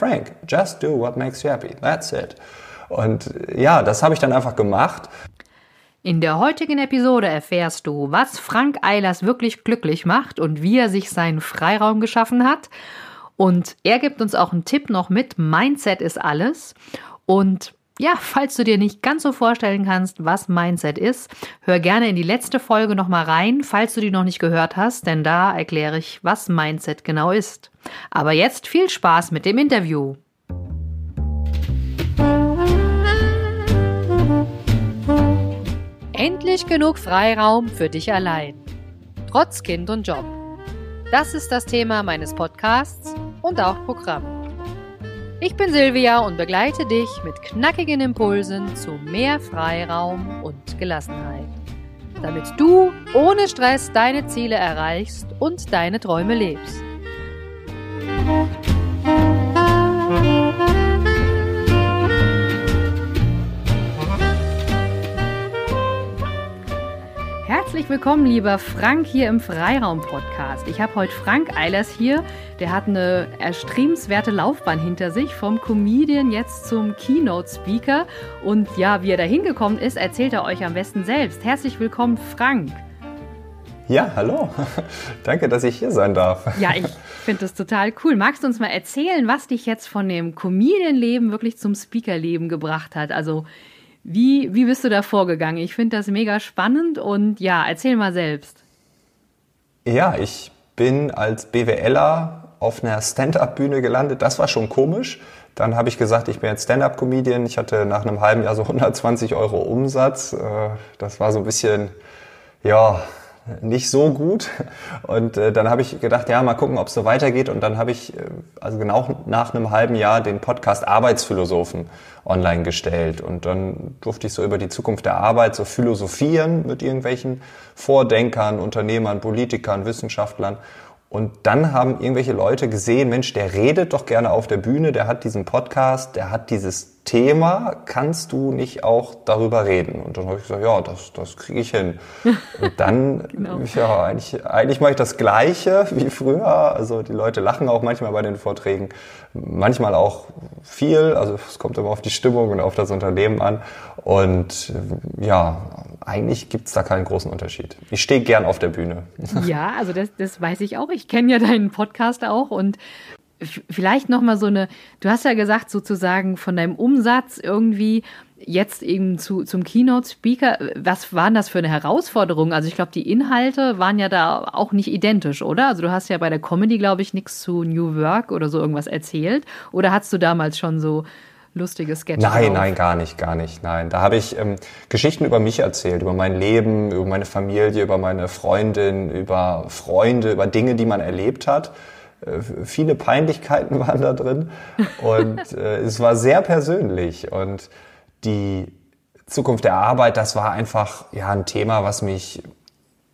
Frank, just do what makes you happy. That's it. Und ja, das habe ich dann einfach gemacht. In der heutigen Episode erfährst du, was Frank Eilers wirklich glücklich macht und wie er sich seinen Freiraum geschaffen hat. Und er gibt uns auch einen Tipp noch mit. Mindset ist alles. Und ja, falls du dir nicht ganz so vorstellen kannst, was Mindset ist, hör gerne in die letzte Folge nochmal rein, falls du die noch nicht gehört hast, denn da erkläre ich, was Mindset genau ist. Aber jetzt viel Spaß mit dem Interview. Endlich genug Freiraum für dich allein. Trotz Kind und Job. Das ist das Thema meines Podcasts und auch Programm. Ich bin Silvia und begleite dich mit knackigen Impulsen zu mehr Freiraum und Gelassenheit, damit du ohne Stress deine Ziele erreichst und deine Träume lebst. Willkommen, lieber Frank, hier im Freiraum-Podcast. Ich habe heute Frank Eilers hier. Der hat eine erstrebenswerte Laufbahn hinter sich, vom Comedian jetzt zum Keynote-Speaker. Und ja, wie er da hingekommen ist, erzählt er euch am besten selbst. Herzlich willkommen, Frank. Ja, hallo. Danke, dass ich hier sein darf. Ja, ich finde das total cool. Magst du uns mal erzählen, was dich jetzt von dem Comedian-Leben wirklich zum Speaker-Leben gebracht hat? Also, wie, wie bist du da vorgegangen? Ich finde das mega spannend und ja, erzähl mal selbst. Ja, ich bin als BWLer auf einer Stand-up-Bühne gelandet. Das war schon komisch. Dann habe ich gesagt, ich bin jetzt Stand-up-Comedian. Ich hatte nach einem halben Jahr so 120 Euro Umsatz. Äh, das war so ein bisschen, ja, nicht so gut. Und äh, dann habe ich gedacht, ja, mal gucken, ob es so weitergeht. Und dann habe ich, äh, also genau nach einem halben Jahr, den Podcast Arbeitsphilosophen online gestellt. Und dann durfte ich so über die Zukunft der Arbeit so philosophieren mit irgendwelchen Vordenkern, Unternehmern, Politikern, Wissenschaftlern. Und dann haben irgendwelche Leute gesehen, Mensch, der redet doch gerne auf der Bühne, der hat diesen Podcast, der hat dieses Thema, kannst du nicht auch darüber reden? Und dann habe ich gesagt, ja, das, das kriege ich hin. Und dann, genau. ja, eigentlich, eigentlich mache ich das Gleiche wie früher. Also die Leute lachen auch manchmal bei den Vorträgen, manchmal auch viel. Also es kommt immer auf die Stimmung und auf das Unternehmen an. Und ja, eigentlich gibt's da keinen großen Unterschied. Ich stehe gern auf der Bühne. Ja, also das, das weiß ich auch. Ich kenne ja deinen Podcast auch und vielleicht noch mal so eine. Du hast ja gesagt sozusagen von deinem Umsatz irgendwie jetzt eben zu, zum Keynote-Speaker. Was waren das für eine Herausforderung? Also ich glaube, die Inhalte waren ja da auch nicht identisch, oder? Also du hast ja bei der Comedy, glaube ich, nichts zu New Work oder so irgendwas erzählt. Oder hast du damals schon so lustige Sketche Nein, drauf. nein, gar nicht, gar nicht. Nein, da habe ich ähm, Geschichten über mich erzählt, über mein Leben, über meine Familie, über meine Freundin, über Freunde, über Dinge, die man erlebt hat. Äh, viele Peinlichkeiten waren da drin und äh, es war sehr persönlich und die Zukunft der Arbeit, das war einfach ja ein Thema, was mich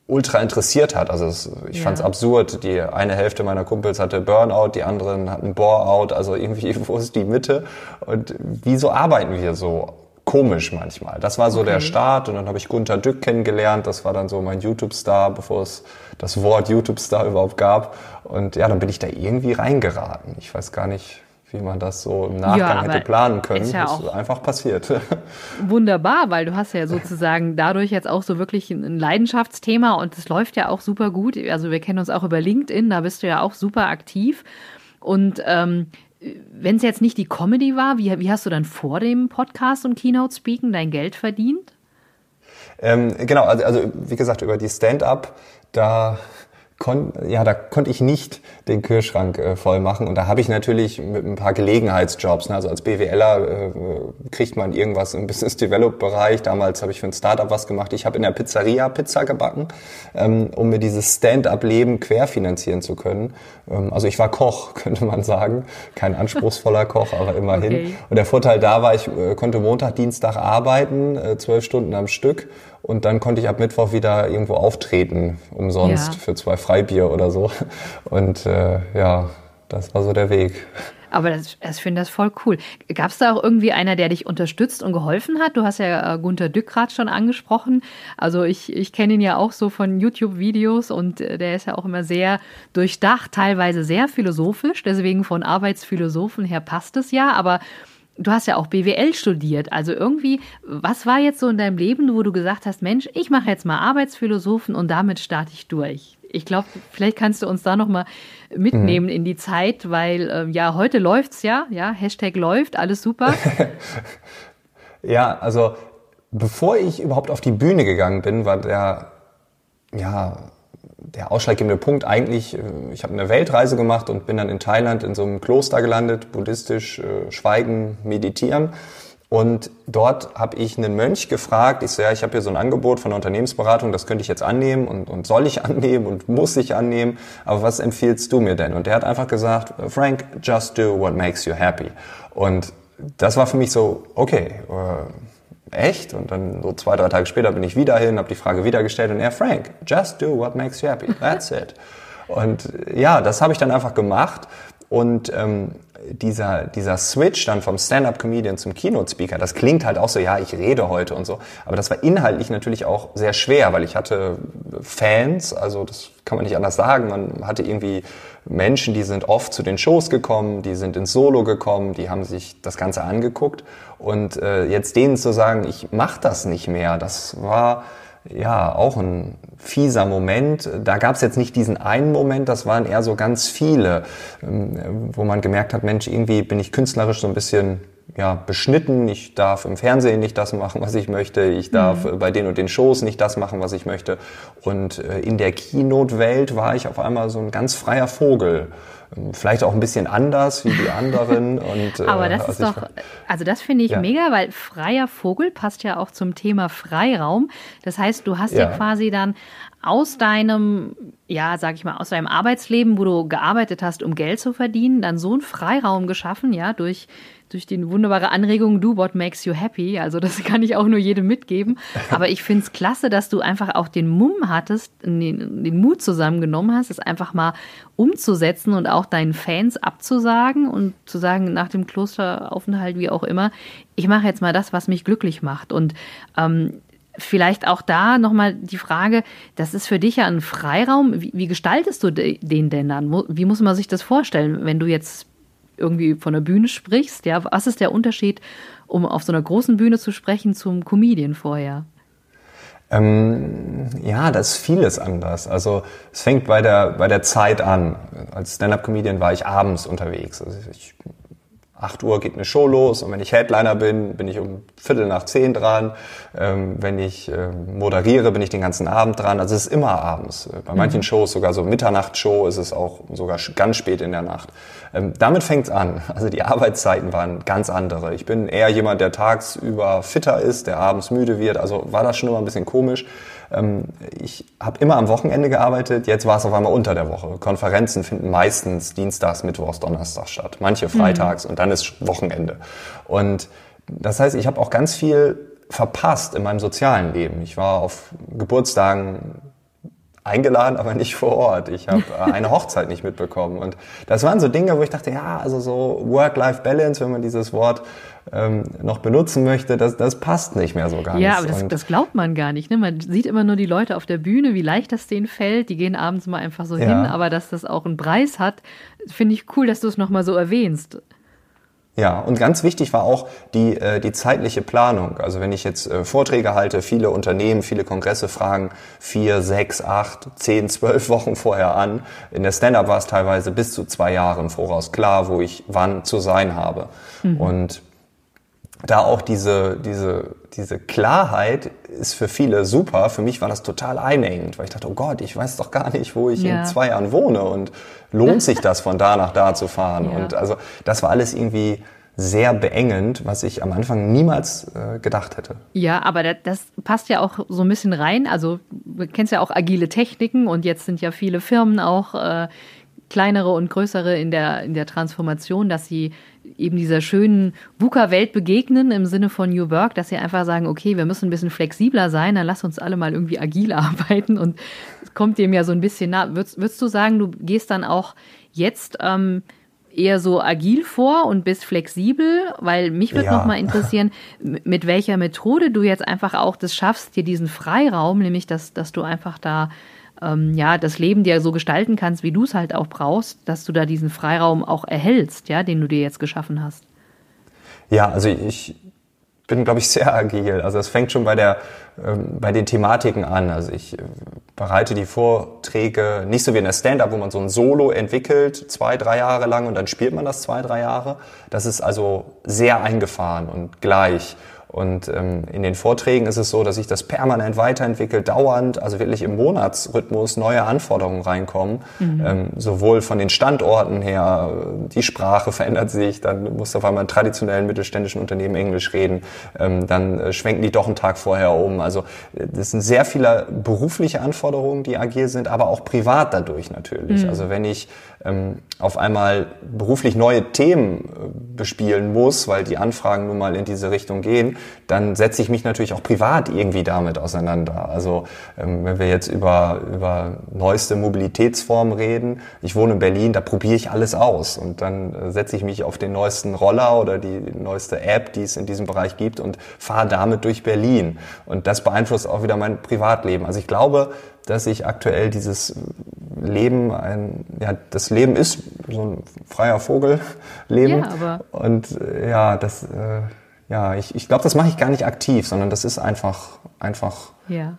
ultra interessiert hat. Also es, ich ja. fand es absurd. Die eine Hälfte meiner Kumpels hatte Burnout, die anderen hatten Boreout. Also irgendwie, wo ist die Mitte? Und wieso arbeiten wir so? Komisch manchmal. Das war so okay. der Start und dann habe ich Gunter Dück kennengelernt. Das war dann so mein YouTube-Star, bevor es das Wort YouTube-Star überhaupt gab. Und ja, dann bin ich da irgendwie reingeraten. Ich weiß gar nicht, wie man das so im Nachgang ja, hätte planen können. Ist, ja ist auch einfach passiert. Wunderbar, weil du hast ja sozusagen dadurch jetzt auch so wirklich ein Leidenschaftsthema und es läuft ja auch super gut. Also wir kennen uns auch über LinkedIn, da bist du ja auch super aktiv. Und ähm, wenn es jetzt nicht die Comedy war, wie, wie hast du dann vor dem Podcast und Keynote Speaking dein Geld verdient? Ähm, genau, also, also wie gesagt, über die Stand-up, da kon ja, da konnte ich nicht den Kühlschrank äh, voll machen. Und da habe ich natürlich mit ein paar Gelegenheitsjobs. Ne? Also als BWLer äh, kriegt man irgendwas im Business Develop Bereich. Damals habe ich für ein Startup was gemacht. Ich habe in der Pizzeria Pizza gebacken, ähm, um mir dieses Stand-up-Leben querfinanzieren zu können. Ähm, also ich war Koch, könnte man sagen. Kein anspruchsvoller Koch, aber immerhin. Okay. Und der Vorteil da war, ich äh, konnte Montag, Dienstag arbeiten, äh, zwölf Stunden am Stück und dann konnte ich ab Mittwoch wieder irgendwo auftreten, umsonst ja. für zwei Freibier oder so. Und äh, ja, das war so der Weg. Aber das, ich finde das voll cool. Gab es da auch irgendwie einer, der dich unterstützt und geholfen hat? Du hast ja äh, Gunter Dück gerade schon angesprochen. Also ich, ich kenne ihn ja auch so von YouTube-Videos und äh, der ist ja auch immer sehr durchdacht, teilweise sehr philosophisch. Deswegen von Arbeitsphilosophen her passt es ja. Aber du hast ja auch BWL studiert. Also irgendwie, was war jetzt so in deinem Leben, wo du gesagt hast, Mensch, ich mache jetzt mal Arbeitsphilosophen und damit starte ich durch? Ich glaube, vielleicht kannst du uns da noch mal mitnehmen mhm. in die Zeit, weil äh, ja, heute läuft's ja, ja, Hashtag läuft, alles super. ja, also bevor ich überhaupt auf die Bühne gegangen bin, war der, ja, der ausschlaggebende Punkt eigentlich, äh, ich habe eine Weltreise gemacht und bin dann in Thailand in so einem Kloster gelandet, buddhistisch äh, schweigen, meditieren. Und dort habe ich einen Mönch gefragt, ich so, ja, ich habe hier so ein Angebot von der Unternehmensberatung, das könnte ich jetzt annehmen und, und soll ich annehmen und muss ich annehmen, aber was empfiehlst du mir denn? Und der hat einfach gesagt, Frank, just do what makes you happy. Und das war für mich so, okay, äh, echt? Und dann so zwei, drei Tage später bin ich wieder hin, habe die Frage wieder gestellt und er, Frank, just do what makes you happy, that's it. Und ja, das habe ich dann einfach gemacht und ähm, dieser, dieser Switch dann vom Stand-up-Comedian zum Keynote-Speaker, das klingt halt auch so, ja, ich rede heute und so. Aber das war inhaltlich natürlich auch sehr schwer, weil ich hatte Fans, also das kann man nicht anders sagen. Man hatte irgendwie Menschen, die sind oft zu den Shows gekommen, die sind ins Solo gekommen, die haben sich das Ganze angeguckt. Und äh, jetzt denen zu sagen, ich mach das nicht mehr, das war ja auch ein fieser Moment. Da gab es jetzt nicht diesen einen Moment, das waren eher so ganz viele, ähm, wo man gemerkt hat, Mensch, irgendwie bin ich künstlerisch so ein bisschen ja, beschnitten. Ich darf im Fernsehen nicht das machen, was ich möchte. Ich darf mhm. bei den und den Shows nicht das machen, was ich möchte. Und äh, in der Keynote-Welt war ich auf einmal so ein ganz freier Vogel vielleicht auch ein bisschen anders wie die anderen. Und, äh, Aber das ist doch, also das finde ich ja. mega, weil freier Vogel passt ja auch zum Thema Freiraum. Das heißt, du hast ja, ja quasi dann aus deinem, ja, sag ich mal, aus deinem Arbeitsleben, wo du gearbeitet hast, um Geld zu verdienen, dann so einen Freiraum geschaffen, ja, durch durch die wunderbare Anregung Do What Makes You Happy. Also das kann ich auch nur jedem mitgeben. Aber ich finde es klasse, dass du einfach auch den Mumm hattest, den, den Mut zusammengenommen hast, es einfach mal umzusetzen und auch deinen Fans abzusagen und zu sagen, nach dem Klosteraufenthalt, wie auch immer, ich mache jetzt mal das, was mich glücklich macht. Und ähm, Vielleicht auch da nochmal die Frage, das ist für dich ja ein Freiraum. Wie, wie gestaltest du den denn dann? Wie muss man sich das vorstellen, wenn du jetzt irgendwie von der Bühne sprichst. Ja, was ist der Unterschied, um auf so einer großen Bühne zu sprechen, zum Comedian vorher? Ähm, ja, das ist vieles anders. Also es fängt bei der, bei der Zeit an. Als Stand-up-Comedian war ich abends unterwegs. Also ich 8 Uhr geht eine Show los und wenn ich Headliner bin, bin ich um Viertel nach zehn dran. Ähm, wenn ich äh, moderiere, bin ich den ganzen Abend dran. Also es ist immer abends. Bei manchen mhm. Shows, sogar so Mitternachtsshow, ist es auch sogar ganz spät in der Nacht. Ähm, damit fängt's an. Also die Arbeitszeiten waren ganz andere. Ich bin eher jemand, der tagsüber fitter ist, der abends müde wird. Also war das schon immer ein bisschen komisch. Ähm, ich habe immer am Wochenende gearbeitet, jetzt war es auf einmal unter der Woche. Konferenzen finden meistens dienstags, mittwochs, donnerstags statt. Manche freitags mhm. und dann ist Wochenende. Und das heißt, ich habe auch ganz viel verpasst in meinem sozialen Leben. Ich war auf Geburtstagen eingeladen, aber nicht vor Ort. Ich habe äh, eine Hochzeit nicht mitbekommen. Und das waren so Dinge, wo ich dachte, ja, also so Work-Life-Balance, wenn man dieses Wort ähm, noch benutzen möchte, das, das passt nicht mehr so ganz. Ja, aber das, das glaubt man gar nicht. Ne? Man sieht immer nur die Leute auf der Bühne, wie leicht das denen fällt. Die gehen abends mal einfach so ja. hin, aber dass das auch einen Preis hat, finde ich cool, dass du es nochmal so erwähnst. Ja, und ganz wichtig war auch die, äh, die zeitliche Planung. Also wenn ich jetzt äh, Vorträge halte, viele Unternehmen, viele Kongresse fragen vier, sechs, acht, zehn, zwölf Wochen vorher an. In der Stand-up war es teilweise bis zu zwei Jahre im Voraus klar, wo ich wann zu sein habe. Mhm. Und da auch diese, diese, diese Klarheit ist für viele super. Für mich war das total einengend, weil ich dachte, oh Gott, ich weiß doch gar nicht, wo ich ja. in zwei Jahren wohne und lohnt sich das von da nach da zu fahren? Ja. Und also das war alles irgendwie sehr beengend, was ich am Anfang niemals äh, gedacht hätte. Ja, aber das, das, passt ja auch so ein bisschen rein. Also du kennst ja auch agile Techniken und jetzt sind ja viele Firmen auch äh, kleinere und größere in der, in der Transformation, dass sie eben dieser schönen VUCA-Welt begegnen im Sinne von New Work, dass sie einfach sagen, okay, wir müssen ein bisschen flexibler sein, dann lass uns alle mal irgendwie agil arbeiten und es kommt dem ja so ein bisschen nah. Würdest, würdest du sagen, du gehst dann auch jetzt ähm, eher so agil vor und bist flexibel, weil mich würde ja. noch mal interessieren, mit welcher Methode du jetzt einfach auch das schaffst, dir diesen Freiraum, nämlich dass, dass du einfach da ähm, ja das Leben dir so gestalten kannst, wie du es halt auch brauchst, dass du da diesen Freiraum auch erhältst, ja, den du dir jetzt geschaffen hast. Ja, also ich bin, glaube ich, sehr agil. Also es fängt schon bei der ähm, bei den Thematiken an. Also ich äh, bereite die Vorträge nicht so wie in der Stand-up, wo man so ein Solo entwickelt, zwei, drei Jahre lang und dann spielt man das zwei, drei Jahre. Das ist also sehr eingefahren und gleich. Und ähm, in den Vorträgen ist es so, dass sich das permanent weiterentwickelt, dauernd, also wirklich im Monatsrhythmus neue Anforderungen reinkommen, mhm. ähm, sowohl von den Standorten her, die Sprache verändert sich, dann muss auf einmal in traditionellen mittelständischen Unternehmen Englisch reden, ähm, dann äh, schwenken die doch einen Tag vorher um. Also äh, das sind sehr viele berufliche Anforderungen, die agil sind, aber auch privat dadurch natürlich. Mhm. Also wenn ich ähm, auf einmal beruflich neue Themen äh, bespielen muss, weil die Anfragen nun mal in diese Richtung gehen, dann setze ich mich natürlich auch privat irgendwie damit auseinander. Also ähm, wenn wir jetzt über, über neueste Mobilitätsformen reden, ich wohne in Berlin, da probiere ich alles aus und dann äh, setze ich mich auf den neuesten Roller oder die neueste App, die es in diesem Bereich gibt und fahre damit durch Berlin. Und das beeinflusst auch wieder mein Privatleben. Also ich glaube, dass ich aktuell dieses Leben, ein, ja, das Leben ist so ein freier Vogelleben. Ja, aber und äh, ja, das, äh, ja, ich, ich glaube, das mache ich gar nicht aktiv, sondern das ist einfach, einfach ja.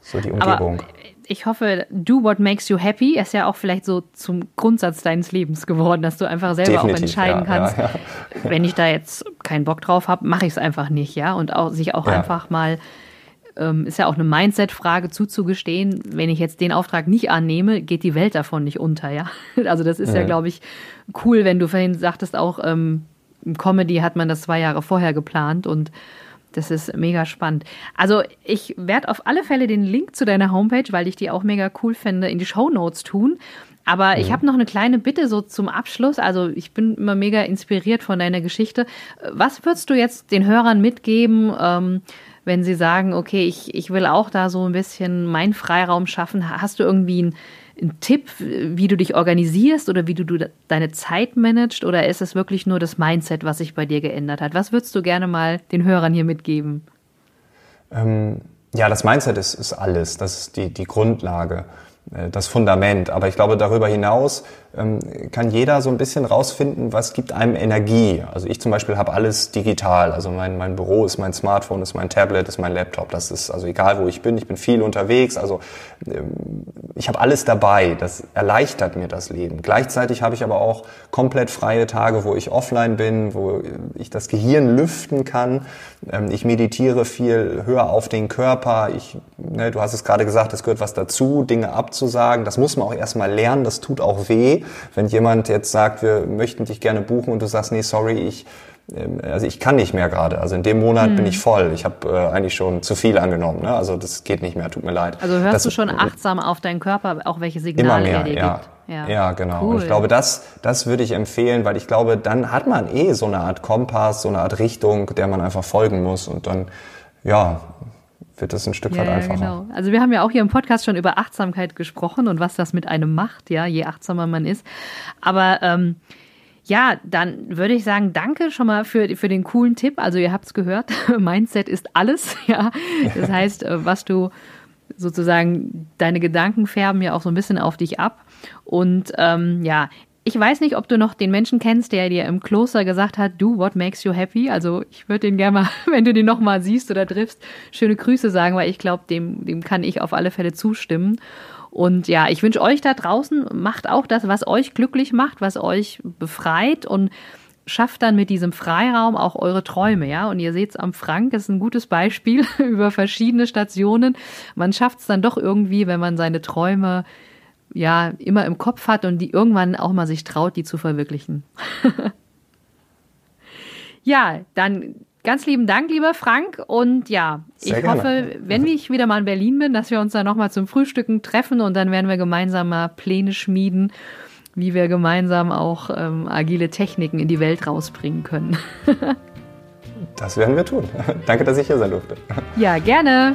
so die Umgebung. Aber ich hoffe, do what makes you happy ist ja auch vielleicht so zum Grundsatz deines Lebens geworden, dass du einfach selber Definitiv, auch entscheiden ja, kannst. Ja, ja. Wenn ich da jetzt keinen Bock drauf habe, mache ich es einfach nicht, ja. Und auch sich auch einfach mal ähm, ist ja auch eine Mindset-Frage zuzugestehen, wenn ich jetzt den Auftrag nicht annehme, geht die Welt davon nicht unter, ja. Also das ist ja, ja glaube ich, cool, wenn du vorhin sagtest, auch ähm, Comedy hat man das zwei Jahre vorher geplant und das ist mega spannend. Also ich werde auf alle Fälle den Link zu deiner Homepage, weil ich die auch mega cool finde, in die Show Notes tun. Aber ich habe noch eine kleine Bitte so zum Abschluss. Also ich bin immer mega inspiriert von deiner Geschichte. Was würdest du jetzt den Hörern mitgeben? Ähm, wenn sie sagen, okay, ich, ich will auch da so ein bisschen meinen Freiraum schaffen, hast du irgendwie einen, einen Tipp, wie du dich organisierst oder wie du, du deine Zeit managst oder ist es wirklich nur das Mindset, was sich bei dir geändert hat? Was würdest du gerne mal den Hörern hier mitgeben? Ähm, ja, das Mindset ist, ist alles, das ist die, die Grundlage. Äh, das Fundament. Aber ich glaube, darüber hinaus ähm, kann jeder so ein bisschen rausfinden, was gibt einem Energie. Also ich zum Beispiel habe alles digital. Also mein, mein Büro ist mein Smartphone, ist mein Tablet, ist mein Laptop. Das ist also egal, wo ich bin. Ich bin viel unterwegs. Also ähm, ich habe alles dabei. Das erleichtert mir das Leben. Gleichzeitig habe ich aber auch komplett freie Tage, wo ich offline bin, wo ich das Gehirn lüften kann. Ähm, ich meditiere viel höher auf den Körper. Ich, ne, du hast es gerade gesagt, es gehört was dazu, Dinge abzusagen. Das muss man auch erstmal lernen. Das tut auch weh, wenn jemand jetzt sagt, wir möchten dich gerne buchen und du sagst, nee, sorry, ich ähm, also ich kann nicht mehr gerade. Also in dem Monat hm. bin ich voll. Ich habe äh, eigentlich schon zu viel angenommen. Ne? Also das geht nicht mehr. Tut mir leid. Also hörst das, du schon achtsam auf deinen Körper, auch welche Signale immer mehr, er dir ja. gibt? Ja, ja genau. Cool. Und ich glaube, das, das würde ich empfehlen, weil ich glaube, dann hat man eh so eine Art Kompass, so eine Art Richtung, der man einfach folgen muss. Und dann, ja, wird es ein Stück ja, weit einfacher. Genau. Also wir haben ja auch hier im Podcast schon über Achtsamkeit gesprochen und was das mit einem macht, ja, je achtsamer man ist. Aber ähm, ja, dann würde ich sagen, danke schon mal für, für den coolen Tipp. Also ihr habt es gehört, Mindset ist alles. Ja, das heißt, äh, was du sozusagen, deine Gedanken färben ja auch so ein bisschen auf dich ab. Und ähm, ja, ich weiß nicht, ob du noch den Menschen kennst, der dir im Kloster gesagt hat, do what makes you happy. Also ich würde den gerne mal, wenn du den nochmal siehst oder triffst, schöne Grüße sagen, weil ich glaube, dem, dem kann ich auf alle Fälle zustimmen. Und ja, ich wünsche euch da draußen, macht auch das, was euch glücklich macht, was euch befreit und schafft dann mit diesem Freiraum auch eure Träume, ja. Und ihr seht es am Frank, ist ein gutes Beispiel über verschiedene Stationen. Man schafft es dann doch irgendwie, wenn man seine Träume ja immer im Kopf hat und die irgendwann auch mal sich traut, die zu verwirklichen. ja, dann Ganz lieben Dank, lieber Frank. Und ja, Sehr ich gerne. hoffe, wenn ich wieder mal in Berlin bin, dass wir uns dann nochmal zum Frühstücken treffen und dann werden wir gemeinsam mal Pläne schmieden, wie wir gemeinsam auch ähm, agile Techniken in die Welt rausbringen können. das werden wir tun. Danke, dass ich hier sein durfte. Ja, gerne.